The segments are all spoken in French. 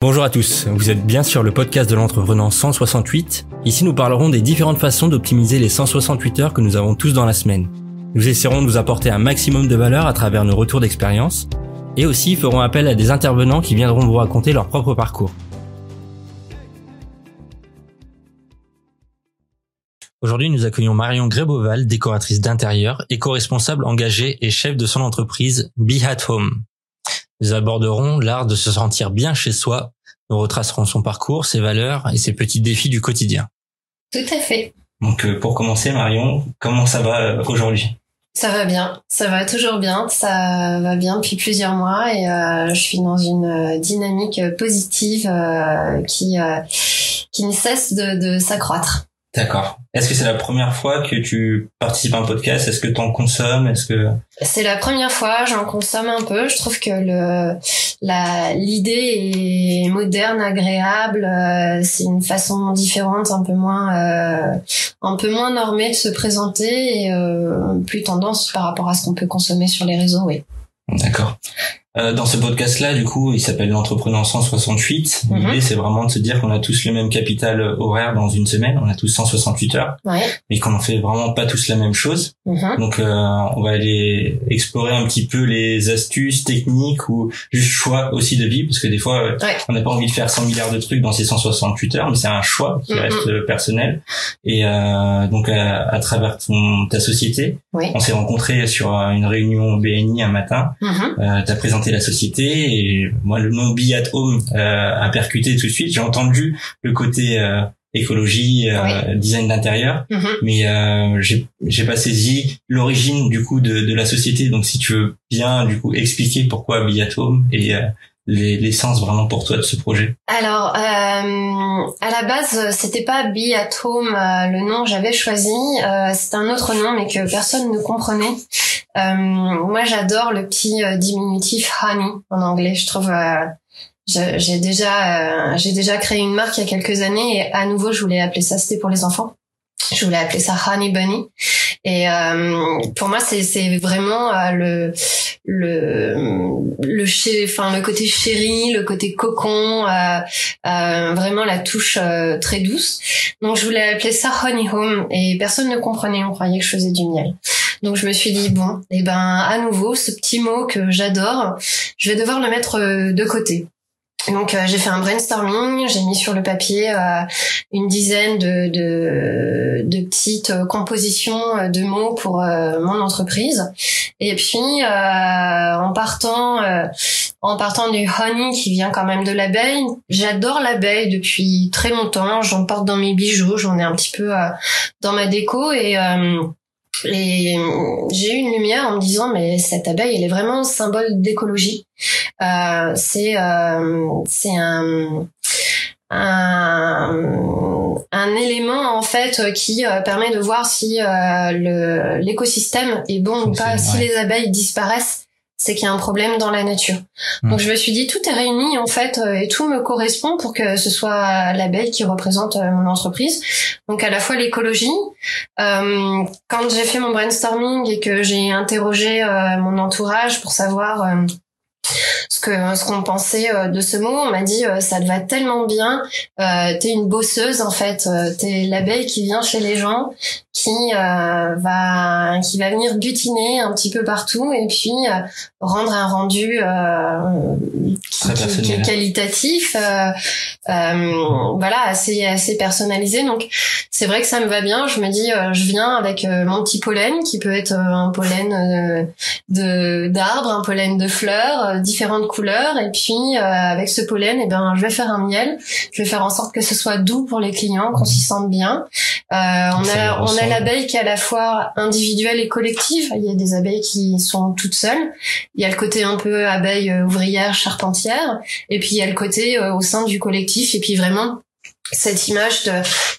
Bonjour à tous, vous êtes bien sur le podcast de l'entrepreneur 168. Ici nous parlerons des différentes façons d'optimiser les 168 heures que nous avons tous dans la semaine. Nous essaierons de vous apporter un maximum de valeur à travers nos retours d'expérience et aussi ferons appel à des intervenants qui viendront vous raconter leur propre parcours. Aujourd'hui, nous accueillons Marion Gréboval, décoratrice d'intérieur, éco-responsable engagée et chef de son entreprise Be At Home. Nous aborderons l'art de se sentir bien chez soi. Nous retracerons son parcours, ses valeurs et ses petits défis du quotidien. Tout à fait. Donc euh, pour commencer, Marion, comment ça va euh, aujourd'hui? Ça va bien, ça va toujours bien, ça va bien depuis plusieurs mois et euh, je suis dans une dynamique positive qui qui ne cesse de, de s'accroître. D'accord. Est-ce que c'est la première fois que tu participes à un podcast? Est-ce que tu en consommes? Est-ce que C'est la première fois, j'en consomme un peu. Je trouve que le la l'idée est moderne, agréable, euh, c'est une façon différente, un peu moins euh, un peu moins normée de se présenter et euh, plus tendance par rapport à ce qu'on peut consommer sur les réseaux, oui. D'accord. Euh, dans ce podcast-là, du coup, il s'appelle l'entrepreneur 168. Mhm. L'idée, c'est vraiment de se dire qu'on a tous le même capital horaire dans une semaine. On a tous 168 heures, ouais. mais qu'on en fait vraiment pas tous la même chose. Mhm. Donc, euh, on va aller explorer un petit peu les astuces techniques ou juste choix aussi de vie, parce que des fois, ouais. on n'a pas envie de faire 100 milliards de trucs dans ces 168 heures, mais c'est un choix qui Mhm. reste personnel. Et euh, donc, à, à travers ton, ta société, Oui. on s'est rencontrés sur une réunion BNI un matin. Mhm. Euh, la société et moi le nom Be at Home euh, a percuté tout de suite. J'ai entendu le côté euh, écologie, euh, design d'intérieur, Mhm. mais euh, j'ai j'ai pas saisi l'origine du coup de, de la société. Donc si tu veux bien du coup expliquer pourquoi Be at Home et euh, les- l'essence vraiment pour toi de ce projet? Alors, euh, à la base, c'était pas Be at Home euh, le nom que j'avais choisi. Euh, c'était un autre nom, mais que personne ne comprenait. Euh, moi, j'adore le petit euh, diminutif honey en anglais. Je trouve. euh, j'ai déjà, j'ai déjà créé une marque il y a quelques années et à nouveau, je voulais appeler ça. C'était pour les enfants. Je voulais appeler ça Honey Bunny. Et pour moi, c'est c'est vraiment le le le enfin le côté chéri, le côté cocon, euh, euh, vraiment la touche euh, très douce. Donc je voulais appeler ça Honey Home et personne ne comprenait, on croyait que je faisais du miel. Donc je me suis dit bon, et ben à nouveau ce petit mot que j'adore, je vais devoir le mettre euh, de côté. Donc euh, j'ai fait un brainstorming, j'ai mis sur le papier euh, une dizaine de, de, de petites euh, compositions euh, de mots pour euh, mon entreprise. Et puis en partant en partant du honey qui vient quand même de l'abeille, j'adore l'abeille depuis très longtemps. J'en porte dans mes bijoux, j'en ai un petit peu dans ma déco et et j'ai eu une lumière en me disant mais cette abeille elle est vraiment symbole d'écologie. Euh, c'est euh, c'est un un, un élément en fait qui euh, permet de voir si euh, l'écosystème est bon ou pas. Si les abeilles disparaissent, c'est qu'il y a un problème dans la nature. Mm. Donc je me suis dit tout est réuni en fait euh, et tout me correspond pour que ce soit l'abeille qui représente euh, mon entreprise. Donc à la fois l'écologie. Euh, quand j'ai fait mon brainstorming et que j'ai interrogé euh, mon entourage pour savoir euh, ce que ce qu'on pensait euh, de ce mot, on m'a dit ça te va tellement bien. Euh, t'es une bosseuse en fait. T'es l'abeille qui vient chez les gens, qui euh, va qui va venir butiner un petit peu partout et puis euh, rendre un rendu euh, qui, qui- qui est qualitatif, euh, euh, voilà assez assez personnalisé. Donc c'est vrai que ça me va bien. Je me dis euh, je viens avec mon petit pollen qui peut être un pollen de d'arbres, un pollen de fleurs, différentes couleurs et puis euh, avec ce pollen, eh ben je vais faire un miel. Je vais faire en sorte que ce soit doux pour les clients, qu'on s'y sente bien. Euh, on a on a l'abeille qui est à la fois individuelle et collective. Il y a des abeilles qui sont toutes seules. Il y a le côté un peu abeille euh, ouvrière, charpentière, et puis il y a le côté euh, au sein du collectif et puis vraiment cette image de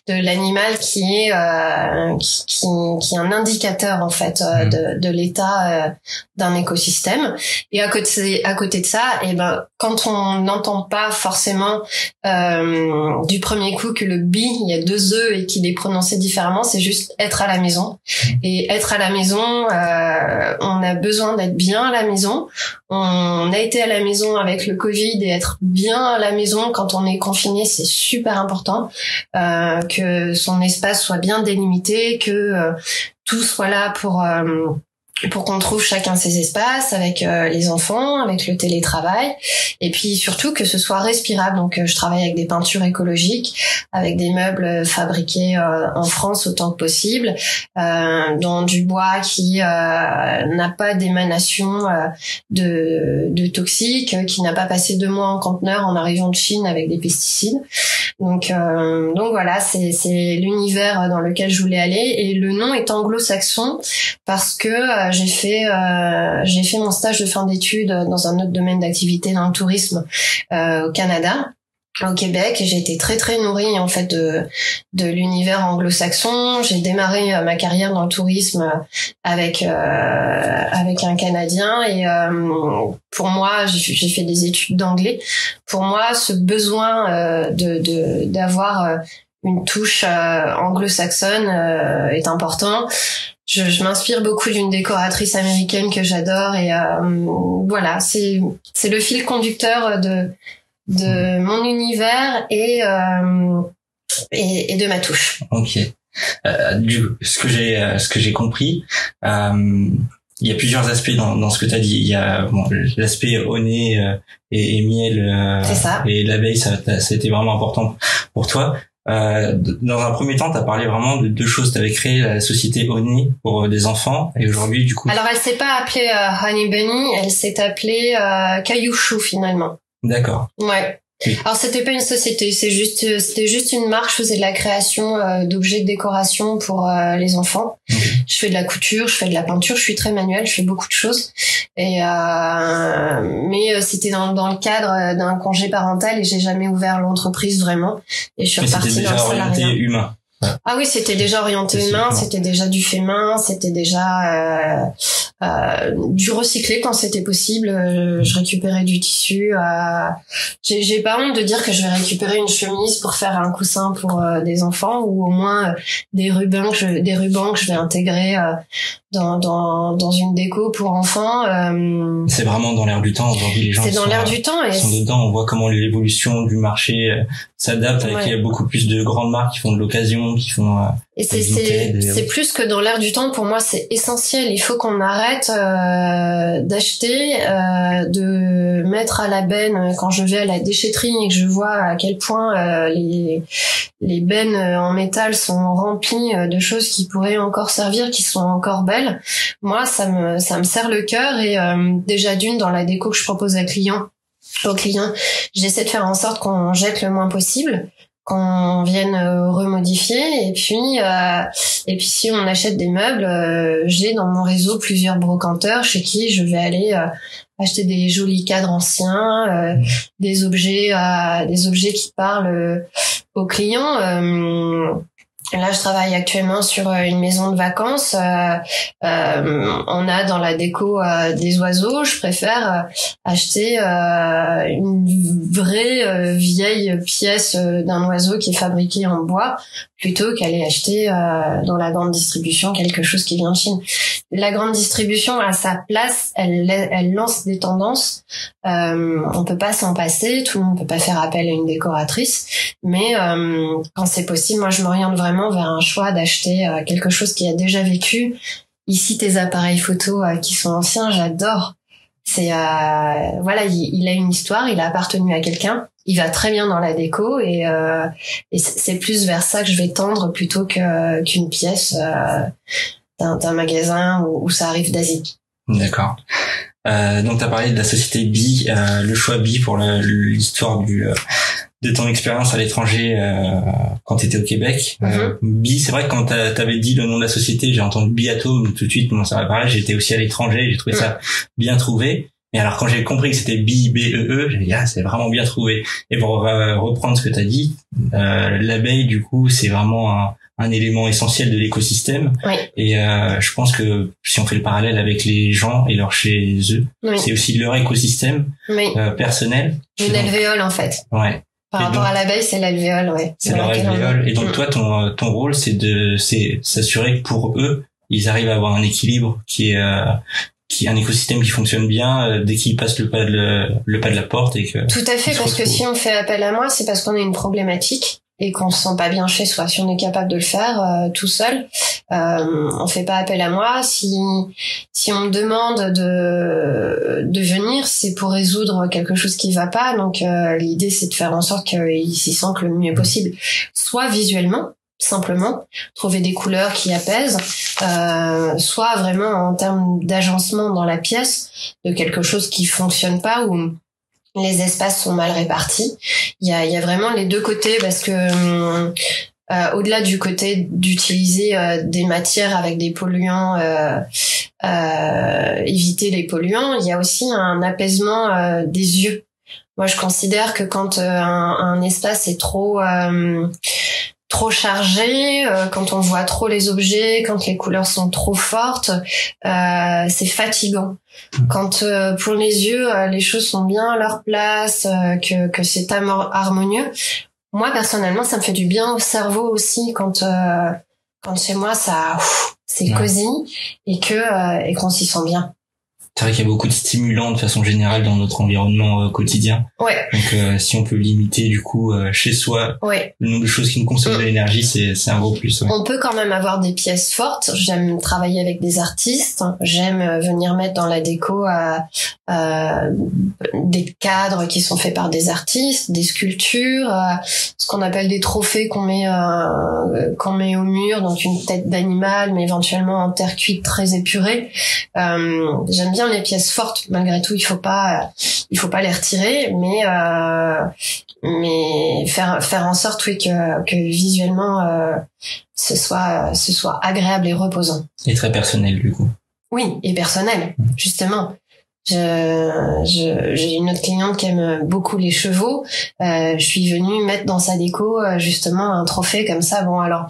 de l'animal qui est euh, qui, qui, qui, est un indicateur en fait euh, mm. de, de l'état euh, d'un écosystème. Et à côté à côté de ça, et eh ben quand on n'entend pas forcément euh, du premier coup que le bi il y a deux œufs et qu'il est prononcé différemment, c'est juste être à la maison. Mm. Et être à la maison, on a besoin d'être bien à la maison. On a été à la maison avec le Covid et être bien à la maison quand on est confiné, c'est super important. Euh, que son espace soit bien délimité, que euh, tout soit là pour euh, pour qu'on trouve chacun ses espaces avec euh, les enfants, avec le télétravail, et puis surtout que ce soit respirable. Donc euh, je travaille avec des peintures écologiques, avec des meubles fabriqués euh, en France autant que possible, dans du bois qui n'a pas d'émanation de, de toxiques, qui n'a pas passé deux mois en conteneur en arrivant de Chine avec des pesticides. Donc donc voilà, c'est c'est l'univers dans lequel je voulais aller, et le nom est anglo-saxon parce que j'ai fait euh, j'ai fait mon stage de fin d'études dans un autre domaine d'activité dans le tourisme euh, au Canada au Québec et j'ai été très très nourrie en fait de de l'univers anglo-saxon. J'ai démarré euh, ma carrière dans le tourisme avec avec un Canadien et pour moi j'ai fait des études d'anglais. Pour moi ce besoin de d'avoir une touche anglo-saxonne est important je, je m'inspire beaucoup d'une décoratrice américaine que j'adore et euh, voilà, c'est c'est le fil conducteur de de mon univers et euh, et, et, de ma touche. Ok. Euh, du, ce que j'ai euh, ce que j'ai compris, euh, il y a plusieurs aspects dans, dans ce que tu as dit. Il y a bon, l'aspect au nez euh, et, et, miel ça. et l'abeille, ça, ça a été vraiment important pour toi. Euh, dans un premier temps, tu as parlé vraiment de deux choses. Tu avais créé la société Honey pour euh, des enfants et aujourd'hui, du coup... Alors, elle s'est pas appelée euh, Honey Bunny, elle s'est appelée euh, Caillouchou finalement. D'accord. Ouais. Alors c'était pas une société, c'est juste c'était juste une marque. Je faisais de la création euh, d'objets de décoration pour euh, les enfants. Je fais de la couture, je fais de la peinture, je suis très manuelle, je fais beaucoup de choses. Et euh, mais c'était dans, dans le cadre d'un congé parental et j'ai jamais ouvert l'entreprise vraiment. Et je suis repartie dans le salariat. humain. Ah oui, c'était déjà orienté humain, c'était déjà du fait main, c'était déjà euh, euh, du recyclé quand c'était possible. Euh, je récupérais du tissu. J'ai pas honte de dire que je vais récupérer une chemise pour faire un coussin pour des enfants ou au moins des rubans, que je, des rubans que je vais intégrer dans, dans, dans une déco pour enfants. C'est vraiment dans l'air du temps aujourd'hui. Les gens c'est dans l'air du temps et sont dedans. On voit comment l'évolution du marché s'adapte avec il y a beaucoup plus de grandes marques qui font de l'occasion, qui font euh, et c'est c'est plus que dans l'air du temps. Pour moi, c'est essentiel. Il faut qu'on arrête euh, d'acheter, euh, de mettre à la benne quand je vais à la déchetterie et que je vois à quel point euh, les les bennes en métal sont remplies de choses qui pourraient encore servir, qui sont encore belles. Moi, ça me ça me serre le cœur et euh, déjà d'une dans la déco que je propose à clients aux clients, j'essaie de faire en sorte qu'on jette le moins possible qu'on vienne euh, remodifier. Et puis euh, et puis si on achète des meubles euh, j'ai dans mon réseau plusieurs brocanteurs chez qui je vais aller acheter des jolis cadres anciens des objets des objets qui parlent aux clients Là, je travaille actuellement sur euh, une maison de vacances. Euh, euh, on a dans la déco des oiseaux. Je préfère acheter une vraie vieille pièce d'un oiseau qui est fabriqué en bois plutôt qu'aller acheter dans la grande distribution quelque chose qui vient de Chine. La grande distribution à sa place, elle, elle lance des tendances. on peut pas s'en passer. Tout le monde peut pas faire appel à une décoratrice, mais quand c'est possible, moi, je m'oriente vraiment vers un choix d'acheter euh, quelque chose qui a déjà vécu. Ici, tes appareils photo euh, qui sont anciens, j'adore. C'est euh, voilà, il, a une histoire, il a appartenu à quelqu'un. Il va très bien dans la déco et, c'est plus vers ça que je vais tendre plutôt qu'une pièce d'un magasin où, ça arrive d'Asie. D'accord. donc tu as parlé de la société Bi, le choix Bi pour l'histoire du de ton expérience à l'étranger euh, quand tu étais au Québec. Euh, mhm. Bi, c'est vrai que quand tu avais dit le nom de la société, j'ai entendu Biatome tout de suite. Moi, ça va pareil. J'étais aussi à l'étranger. J'ai trouvé ça bien trouvé. Et alors quand j'ai compris que c'était B B E E, j'ai dit ah c'est vraiment bien trouvé. Et pour euh, reprendre ce que tu as dit, euh, l'abeille du coup c'est vraiment un, un, élément essentiel de l'écosystème. Oui. Et euh, je pense que si on fait le parallèle avec les gens et leur chez eux, Oui. c'est aussi leur écosystème Oui. euh, personnel. Une alvéole en fait. Ouais. Par Et rapport donc- à l'abeille, c'est l'alvéole, ouais. C'est leur alvéole. Et donc toi, ton ton rôle, c'est de c'est s'assurer que pour eux, ils arrivent à avoir un équilibre qui est euh, qui un écosystème qui fonctionne bien euh, dès qu'ils passent le pas de le, le pas de la porte et que Tout à fait, parce que si on fait appel à moi, c'est parce qu'on a une problématique et qu'on se sent pas bien chez soi. Si on est capable de le faire euh, tout seul, euh, on fait pas appel à moi. Si si on me demande de de venir, c'est pour résoudre quelque chose qui va pas. Donc euh, l'idée c'est de faire en sorte qu'il s'y sente le mieux possible, soit visuellement simplement trouver des couleurs qui apaisent, euh, soit vraiment en termes d'agencement dans la pièce de quelque chose qui fonctionne pas ou les espaces sont mal répartis. Il y a, vraiment les deux côtés parce que hum, euh, au-delà du côté d'utiliser euh, des matières avec des polluants, euh, euh, éviter les polluants, il y a aussi un apaisement euh, des yeux. Moi, je considère que quand euh, un, espace est trop euh, trop chargé, euh, quand on voit trop les objets, quand les couleurs sont trop fortes, euh, c'est fatigant. Quand euh, pour les yeux, euh, les choses sont bien à leur place, euh, que, que c'est harmonieux. Moi personnellement, ça me fait du bien au cerveau aussi quand euh, quand chez moi ça c'est Ouais. cosy et que euh, et qu'on s'y sent bien. C'est vrai qu'il y a beaucoup de stimulants de façon générale dans notre environnement euh, quotidien. Ouais, Donc euh, si on peut limiter du coup euh, chez soi ouais. le nombre de choses qui nous consomment de Mm. l'énergie, c'est c'est un gros plus. ouais. On peut quand même avoir des pièces fortes. J'aime travailler avec des artistes. J'aime venir mettre dans la déco des cadres qui sont faits par des artistes, des sculptures, ce qu'on appelle des trophées qu'on met qu'on met au mur, donc une tête d'animal, mais éventuellement en terre cuite très épurée. J'aime bien les pièces fortes. Malgré tout, il faut pas il faut pas les retirer, mais euh, mais faire faire en sorte oui que que visuellement euh, ce soit ce soit agréable et reposant. Et très personnel du coup. Oui, et personnel, justement. Je, j'ai une autre cliente qui aime beaucoup les chevaux. Euh, je suis venue mettre dans sa déco justement un trophée comme ça. Bon alors,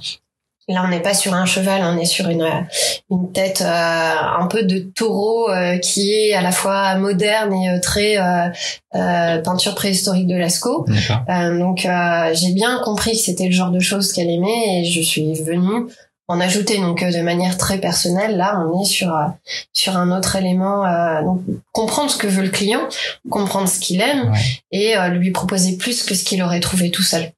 là on n'est pas sur un cheval, on est sur une une tête euh, un peu de taureau euh, qui est à la fois moderne et euh, très euh, euh, peinture préhistorique de Lascaux. Euh, donc euh, j'ai bien compris que c'était le genre de choses qu'elle aimait et je suis venue en ajouter donc euh, de manière très personnelle. Là, on est sur euh, sur un autre élément. euh, donc comprendre ce que veut le client, comprendre ce qu'il aime Ouais. et euh, lui proposer plus que ce qu'il aurait trouvé tout seul.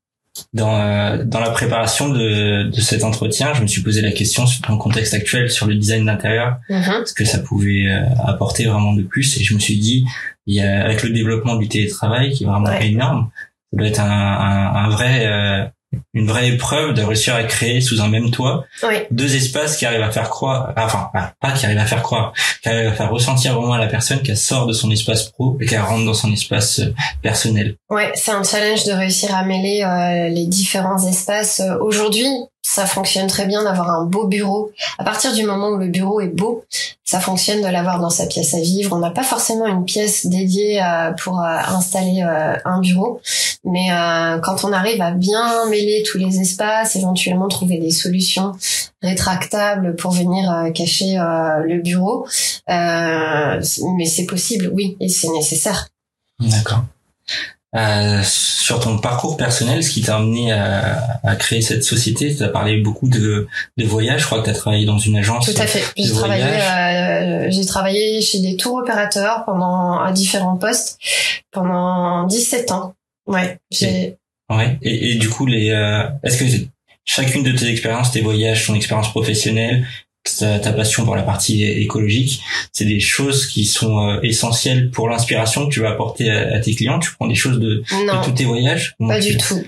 Dans, euh, dans la préparation de, de cet entretien, je me suis posé la question sur ton contexte actuel sur le design d'intérieur, Mhm. ce que ça pouvait euh, apporter vraiment de plus? Et je me suis dit, il y a, avec le développement du télétravail qui est vraiment Ouais. énorme, ça doit être un, un, un vrai, euh, une vraie épreuve de réussir à créer sous un même toit Oui, deux espaces qui arrivent à faire croire, enfin pas pas qui arrivent à faire croire, qui arrivent à faire ressentir vraiment à la personne qu'elle sort de son espace pro et qu'elle rentre dans son espace euh, personnel. ouais, c'est un challenge de réussir à mêler euh, les différents espaces. Euh, Aujourd'hui, ça fonctionne très bien d'avoir un beau bureau. À partir du moment où le bureau est beau, ça fonctionne de l'avoir dans sa pièce à vivre. On n'a pas forcément une pièce dédiée euh, pour euh, installer euh, un bureau, mais quand on arrive à bien mêler tous les espaces, éventuellement trouver des solutions rétractables pour venir cacher le bureau, mais c'est possible, oui, et c'est nécessaire. D'accord. Euh, sur ton parcours personnel, ce qui t'a amené à, à créer cette société, tu as parlé beaucoup de, de voyages. Je crois que tu as travaillé dans une agence. Tout à fait. J'ai travaillé, euh, j'ai travaillé chez des tours opérateurs pendant à différents postes pendant 17 ans. Ouais. J'ai Ouais. Et, et du coup, les, euh, est-ce que chacune de tes expériences, tes voyages, ton expérience professionnelle, ta, ta passion pour la partie écologique, c'est des choses qui sont euh, essentielles pour l'inspiration que tu vas apporter à, à tes clients? Tu prends des choses de, tous tes voyages? Pas du tout.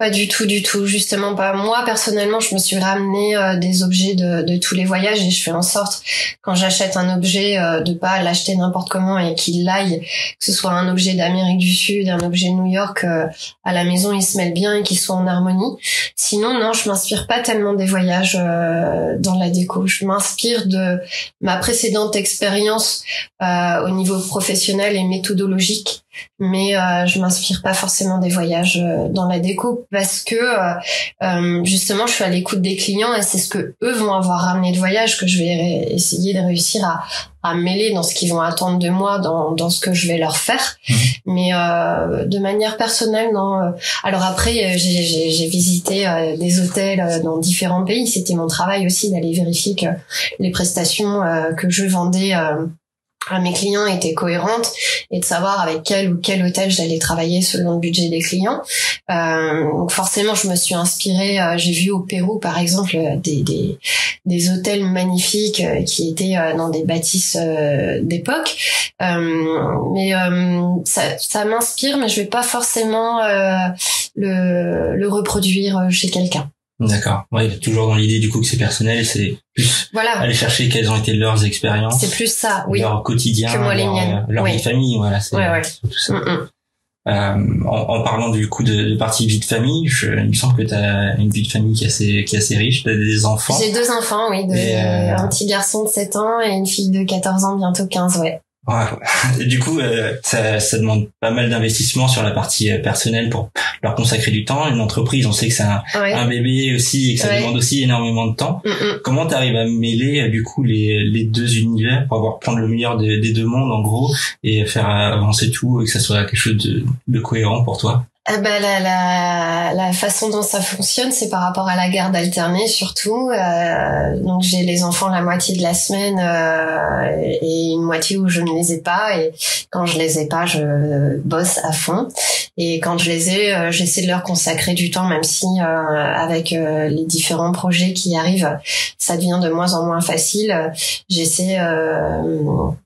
Pas du tout, du tout. Justement, pas. Moi, personnellement, je me suis ramené euh, des objets de, tous les voyages et je fais en sorte, quand j'achète un objet, euh, de pas l'acheter n'importe comment et qu'il aille, que ce soit un objet d'Amérique du Sud, un objet de New York, euh, à la maison, il se mêle bien et qu'il soit en harmonie. Sinon, non, je m'inspire pas tellement des voyages dans la déco. Je m'inspire de ma précédente expérience au niveau professionnel et méthodologique mais euh, je m'inspire pas forcément des voyages euh, dans la déco parce que euh, euh, justement je suis à l'écoute des clients et c'est ce que eux vont avoir ramené de voyage que je vais essayer de réussir à, à mêler dans ce qu'ils vont attendre de moi dans, dans ce que je vais leur faire mmh. mais de manière personnelle non alors après j'ai visité des hôtels dans différents pays c'était mon travail aussi d'aller vérifier que les prestations que je vendais à mes clients étaient cohérentes et de savoir avec quel ou quel hôtel j'allais travailler selon le budget des clients. Euh, donc forcément, je me suis inspirée. Euh, j'ai vu au Pérou, par exemple, des, des, des hôtels magnifiques euh, qui étaient euh, dans des bâtisses d'époque. mais ça, ça m'inspire, mais je vais pas forcément le, le reproduire chez quelqu'un. D'accord. Ouais, toujours dans l'idée du coup que c'est personnel c'est plus voilà. aller chercher quelles ont été leurs expériences. C'est plus ça, oui. Leur quotidien, leur, leur vie de famille, voilà. C'est ouais, ouais. tout ça. Mm, mm. Euh, en, en, parlant du coup de, de partie vie de famille, je, il me semble que tu as une vie de famille qui est assez, qui est assez riche. Tu as des enfants. J'ai deux enfants, oui. De, euh... Un petit garçon de 7 ans et une fille de 14 ans, bientôt 15, ouais. Du coup, euh, ça, ça, demande pas mal d'investissement sur la partie euh, personnelle pour leur consacrer du temps. Une entreprise, on sait que c'est un, un, bébé aussi et que ça demande aussi énormément de temps. Mm, mm. Comment tu arrives à mêler euh, du coup les, les deux univers pour avoir prendre le meilleur des, des deux mondes en gros et faire avancer tout et que ça soit quelque chose de, de cohérent pour toi? Ah bah, la, la, la, façon dont ça fonctionne, c'est par rapport à la garde alternée surtout. Euh, donc j'ai les enfants la moitié de la semaine euh, et une moitié où je ne les ai pas. Et quand je les ai pas, je bosse à fond. Et quand je les ai, euh, j'essaie de leur consacrer du temps, même si euh, avec euh, les différents projets qui arrivent, ça devient de moins en moins facile. J'essaie.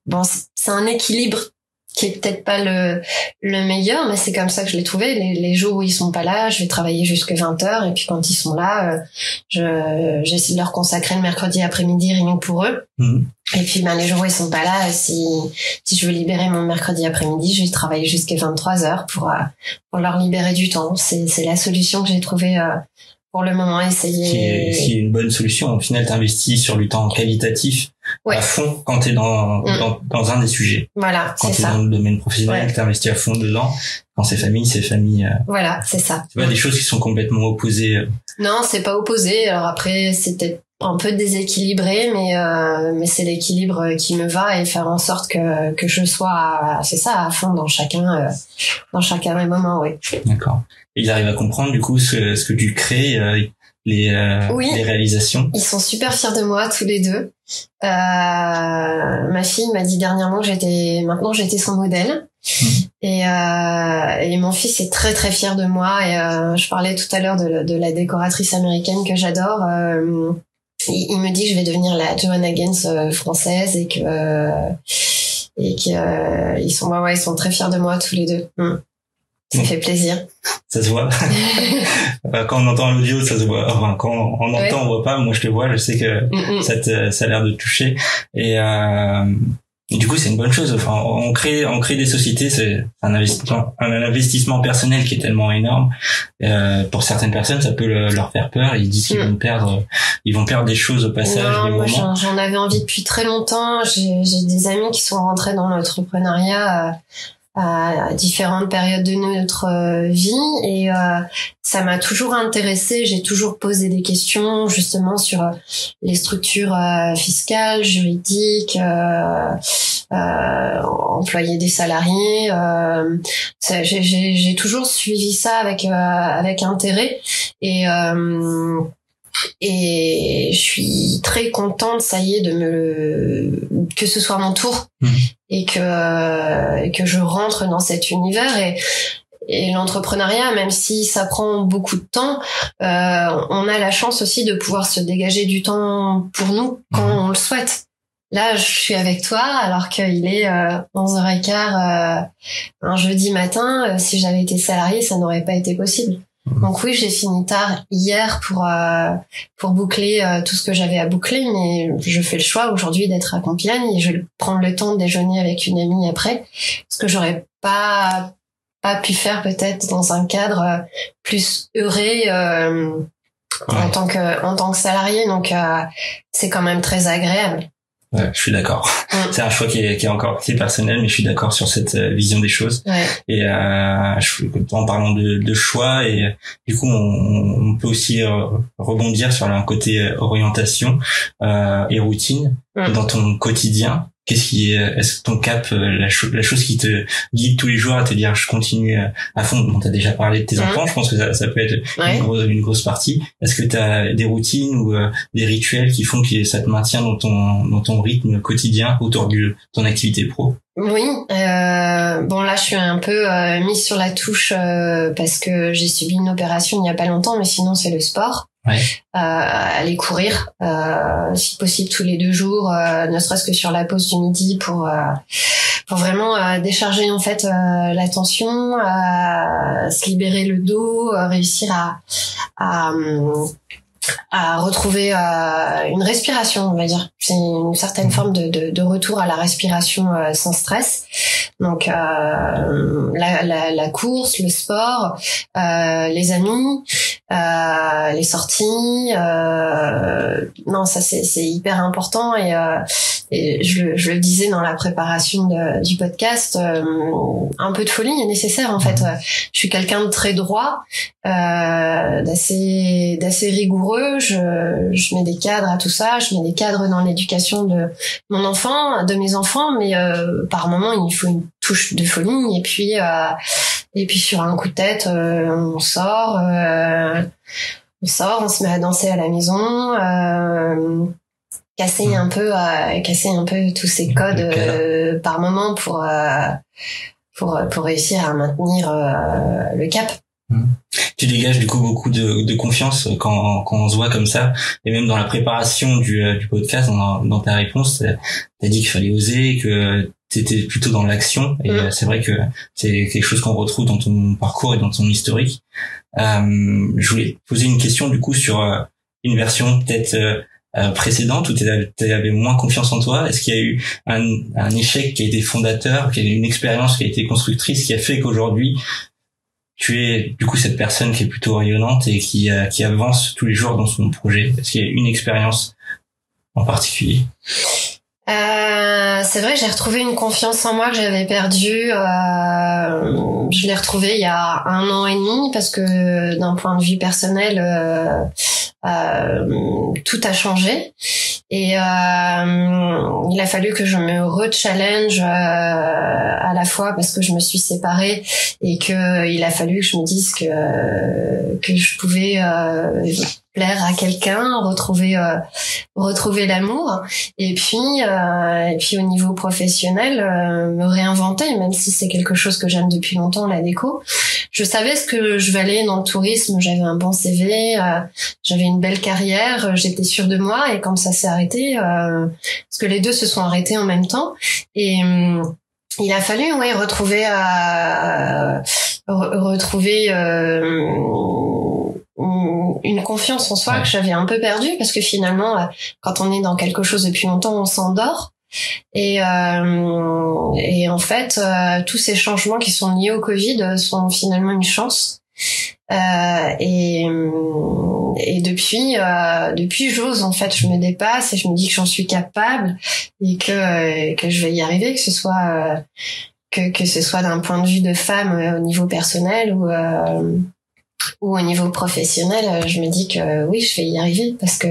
bon, c'est un équilibre qui est peut-être pas le, le meilleur, mais c'est comme ça que je l'ai trouvé. Les, les, jours où ils sont pas là, je vais travailler jusqu'à 20 heures, et puis quand ils sont là, euh, je j'essaie de leur consacrer le mercredi après-midi rien pour eux. Mhm. Et puis ben les jours où ils sont pas là, si si je veux libérer mon mercredi après-midi, je vais travailler jusqu'à 23 heures pour euh, pour leur libérer du temps. C'est c'est la solution que j'ai trouvée euh, pour le moment essayer. Qui est, une bonne solution. Au final, t'investis sur du temps qualitatif à fond quand t'es dans, mm. dans, dans un des sujets. Voilà, Quand t'es dans le domaine professionnel, ouais. t'investis à fond dedans. Quand c'est famille, c'est famille. Euh. Voilà, c'est ça. C'est pas des choses qui sont complètement opposées. Euh. Non, c'est pas opposé. Alors après, peut-être un peu déséquilibré, mais euh, mais c'est l'équilibre qui me va et faire en sorte que que je sois, c'est ça, à fond dans chacun euh, dans chacun des moments, oui. D'accord ils arrivent à comprendre du coup ce, ce que tu crées, euh, les, euh, les réalisations. Ils sont super fiers de moi tous les deux. Euh, ma fille m'a dit dernièrement que j'étais maintenant j'étais son modèle. Mhm. Et, euh, et mon fils est très très fier de moi. Et euh, je parlais tout à l'heure de, de, la décoratrice américaine que j'adore. Euh, il, il, me dit que je vais devenir la Joanna Gaines française et que et que ils sont ouais, ouais, ils sont très fiers de moi tous les deux. Mm. Ça fait plaisir. Ça se voit. quand on entend l'audio, ça se voit. Enfin, quand on entend, on voit pas. Moi, je te vois. Je sais que mm, mm. ça, te, ça a l'air de toucher. Et, euh, du coup, c'est une bonne chose. Enfin, on crée, on crée des sociétés. C'est un investissement, un investissement personnel qui est tellement énorme. Euh, pour certaines personnes, ça peut leur faire peur. Ils disent qu'ils mm. vont perdre, ils vont perdre des choses au passage. Non, moi, j'en avais envie depuis très longtemps. J'ai des amis qui sont rentrés dans l'entrepreneuriat. Euh, à différentes périodes de notre euh, vie et euh, ça m'a toujours intéressée. J'ai toujours posé des questions justement sur euh, les structures fiscales, juridiques, employer des salariés. J'ai toujours suivi ça avec avec intérêt et et je suis très contente, ça y est, de me que ce soit mon tour mmh. et que que je rentre dans cet univers et et l'entrepreneuriat, même si ça prend beaucoup de temps, euh, on a la chance aussi de pouvoir se dégager du temps pour nous quand mmh. on le souhaite. Là, je suis avec toi alors qu'il est euh, 11h15 euh, un jeudi matin. Euh, si j'avais été salarié, ça n'aurait pas été possible. Donc oui, j'ai fini tard hier pour euh, pour boucler euh, tout ce que j'avais à boucler, mais je fais le choix aujourd'hui d'être à Compiègne et je vais prendre le temps de déjeuner avec une amie après, ce que j'aurais pas pas pu faire peut-être dans un cadre euh, plus heureux en tant que en tant que salarié. Donc c'est quand même très agréable. Ouais, je suis d'accord. C'est un choix qui est, qui est encore assez personnel, mais je suis d'accord sur cette euh, vision des choses. Ouais. Et euh, je, en parlant de, de, choix, et du coup, on, on peut aussi euh, rebondir sur un côté euh, orientation euh, et routine dans ton quotidien. Qu'est-ce qui est-ce que ton cap, euh, la, la, chose qui te guide tous les jours à te dire je continue euh, à fond? Bon, t'as déjà parlé de tes enfants, je pense que ça, ça peut être une, grosse, une, grosse, partie. Est-ce que t'as des routines ou euh, des rituels qui font que ça te maintient dans ton dans ton rythme quotidien autour de ton activité pro? Oui, euh, bon là je suis un peu euh, mise sur la touche parce que j'ai subi une opération il n'y a pas longtemps, mais sinon c'est le sport euh, aller courir, euh, si possible tous les deux jours, euh, ne serait-ce que sur la pause du midi pour euh, pour vraiment euh, décharger en fait la tension, se libérer le dos, réussir à, à à retrouver euh, une respiration, on va dire. C'est une certaine forme de, de, de, retour à la respiration euh, sans stress. Donc euh, la, la, la, course, le sport, euh, les amis, euh, les sorties. non, ça c'est hyper important et, et je, je, le disais dans la préparation de, du podcast. un peu de folie est nécessaire en fait. Je suis quelqu'un de très droit, d'assez d'assez rigoureux je, je, mets des cadres à tout ça, je mets des cadres dans l'éducation de mon enfant, de mes enfants, mais euh, par moment il faut une touche de folie et puis euh, et puis sur un coup de tête euh, on sort, on sort, on se met à danser à la maison. casser mmh. un peu casser un peu tous ces codes par moment pour pour pour réussir à maintenir le cap mmh tu dégages du coup beaucoup de, de confiance quand, quand on se voit comme ça. Et même dans la préparation du, euh, du podcast dans, dans ta réponse t'as dit qu'il fallait oser que t'étais plutôt dans l'action. Et mm. euh, c'est vrai que c'est quelque chose qu'on retrouve dans ton parcours et dans ton historique. Euh, je voulais poser une question du coup sur euh, une version peut-être euh, précédente où tu avais moins confiance en toi. Est-ce qu'il y a eu un, un, échec qui a été fondateur, qui a une expérience qui a été constructrice, qui a fait qu'aujourd'hui tu es du coup cette personne qui est plutôt rayonnante et qui, euh, qui avance tous les jours dans son projet Est-ce qu'il y a une expérience en particulier? Euh, c'est vrai j'ai retrouvé une confiance en moi que j'avais perdue. Euh, je l'ai retrouvée il y a un an et demi parce que d'un point de vue personnel, euh, euh tout a changé. Et euh, il a fallu que je me re-challenge euh, à la fois parce que je me suis séparée et que il a fallu que je me dise que je pouvais euh, plaire à quelqu'un, retrouver euh, retrouver l'amour. Et puis euh, et puis au niveau professionnel euh, me réinventer même si c'est quelque chose que j'aime depuis longtemps la déco. Je savais ce que je valais dans le tourisme, j'avais un bon CV, j'avais une belle carrière, j'étais sûre de moi. Et quand ça s'est arrêté parce que les deux se sont arrêtés en même temps. Et hum, il a fallu ouais retrouver retrouver une confiance en soi que j'avais un peu perdue parce que finalement, euh, quand on est dans quelque chose depuis longtemps, on s'endort. Et, euh, et en fait, euh, tous ces changements qui sont liés au Covid sont finalement une chance. Euh, et, et depuis, euh, depuis j'ose en fait, je me dépasse et je me dis que j'en suis capable et que que je vais y arriver, que ce soit que que ce soit d'un point de vue de femme au niveau personnel ou ou au niveau professionnel, euh, je me dis que oui, je vais y arriver parce que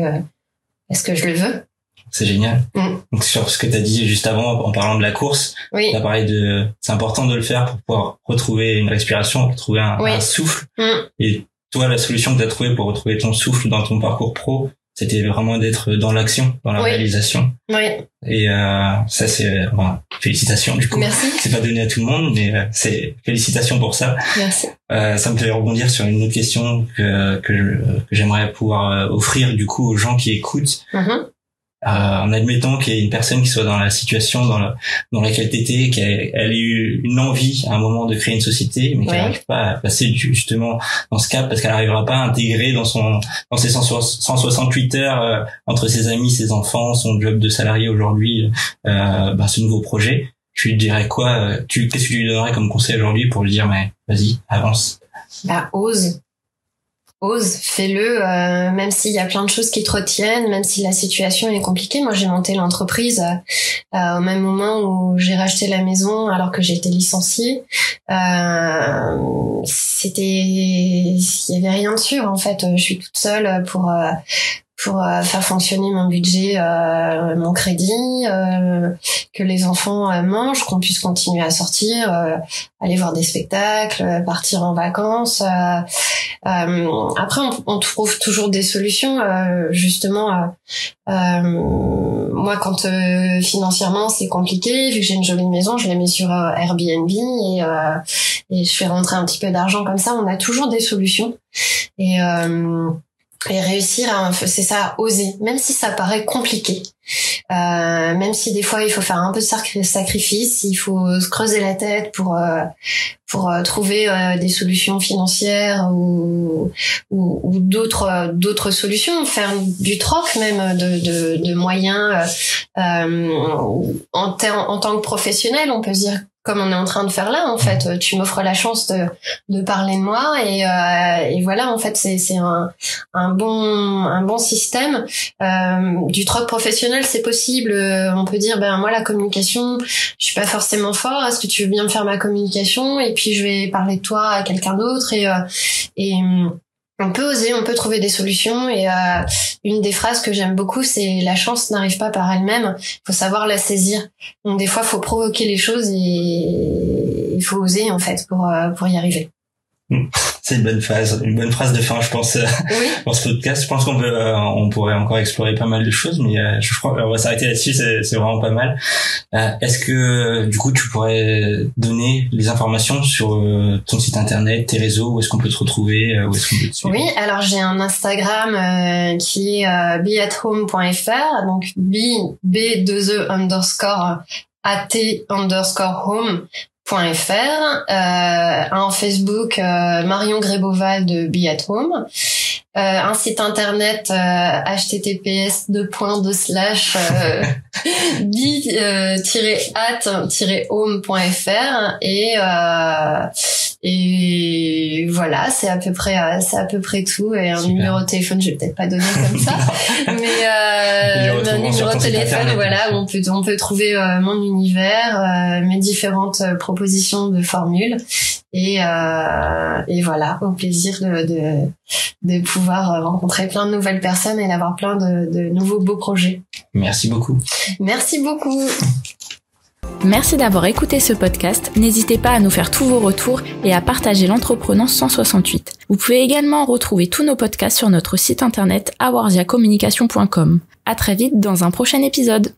parce que je le veux. C'est génial. Mm. Donc sur ce que tu as dit juste avant en parlant de la course, oui. tu as parlé de c'est important de le faire pour pouvoir retrouver une respiration, retrouver un, souffle. Mm. Et toi, la solution que tu as trouvée pour retrouver ton souffle dans ton parcours pro, c'était vraiment d'être dans l'action, dans la réalisation. Oui. Et euh, ça, c'est félicitations du coup. Merci. C'est pas donné à tout le monde, mais euh, c'est félicitations pour ça. Merci. Euh, ça me fait rebondir sur une autre question que que, j'aimerais pouvoir euh, offrir du coup aux gens qui écoutent. Mm-hmm. En admettant qu'il y ait une personne qui soit dans la situation dans, dans laquelle tu étais, qu'elle ait eu une envie à un moment de créer une société, mais qu'elle n'arrive pas à passer justement dans ce cap parce qu'elle n'arrivera pas à intégrer dans son dans ses 168 heures entre ses amis, ses enfants, son job de salarié aujourd'hui, euh, bah, ce nouveau projet. Tu lui dirais quoi Tu qu'est-ce que tu lui donnerais comme conseil aujourd'hui pour lui dire mais vas-y avance. Bah ose ose, fais-le, euh, même s'il y a plein de choses qui te retiennent, même si la situation est compliquée. Moi, j'ai monté l'entreprise euh, euh, au même moment où j'ai racheté la maison alors que j'ai été licenciée. C'était, il y avait rien de sûr en fait. Je suis toute seule pour pour euh, faire fonctionner mon budget, euh, mon crédit, euh, que les enfants mangent, qu'on puisse continuer à sortir, aller voir des spectacles, partir en vacances. après, on, trouve toujours des solutions. justement, moi, quand financièrement c'est compliqué, vu que j'ai une jolie maison, je la mets sur Airbnb et, et je fais rentrer un petit peu d'argent comme ça. On a toujours des solutions. Et et réussir à c'est ça oser même si ça paraît compliqué. Euh, même si des fois il faut faire un peu de sacrifice il faut se creuser la tête pour euh, pour euh, trouver euh, des solutions financières ou ou, ou d'autres d'autres solutions faire du troc même de de, de moyens euh, en, en tant que professionnel on peut dire comme on est en train de faire là en fait. Tu m'offres la chance de, de parler de moi et, euh, et voilà en fait c'est c'est un, un bon un bon système. Euh, du troc professionnel c'est possible. Euh, on peut dire ben moi la communication je suis pas forcément fort. Est-ce que tu veux bien me faire ma communication? Et puis je vais parler de toi à quelqu'un d'autre et euh, et on peut oser, on peut trouver des solutions. Et euh, une des phrases que j'aime beaucoup, c'est la chance n'arrive pas par elle-même. Il faut savoir la saisir. Donc des fois, faut provoquer les choses et il faut oser en fait pour euh, pour y arriver. C'est une bonne phase, une bonne phrase de fin, je pense, euh, oui. dans ce podcast. Je pense qu'on peut, euh, on pourrait encore explorer pas mal de choses, mais euh, je crois qu'on va s'arrêter là-dessus. C'est vraiment pas mal. Est-ce que, du coup, tu pourrais donner les informations sur ton site internet, tes réseaux, où est-ce qu'on peut te retrouver, où est-ce qu'on peut te suivre? Oui, alors j'ai un Instagram qui est beathome.fr, donc b b 2 e underscore at underscore home fr, euh, un Facebook euh, Marion Gréboval de Be at Home, euh, un site internet https euh, slash bi-at-home.fr et et voilà, c'est à peu près c'est à peu près tout et un numéro de téléphone, je vais peut-être pas donner comme ça, mais un numéro de téléphone voilà où on peut on peut trouver mon univers, mes différentes propositions de formules et et voilà, au plaisir de, de de pouvoir rencontrer plein de nouvelles personnes et d'avoir plein de, de nouveaux beaux projets. Merci beaucoup. Merci beaucoup. Merci d'avoir écouté ce podcast. N'hésitez pas à nous faire tous vos retours et à partager l'entrepreneur 168. Vous pouvez également retrouver tous nos podcasts sur notre site internet awarziacommunication.com. À très vite dans un prochain épisode.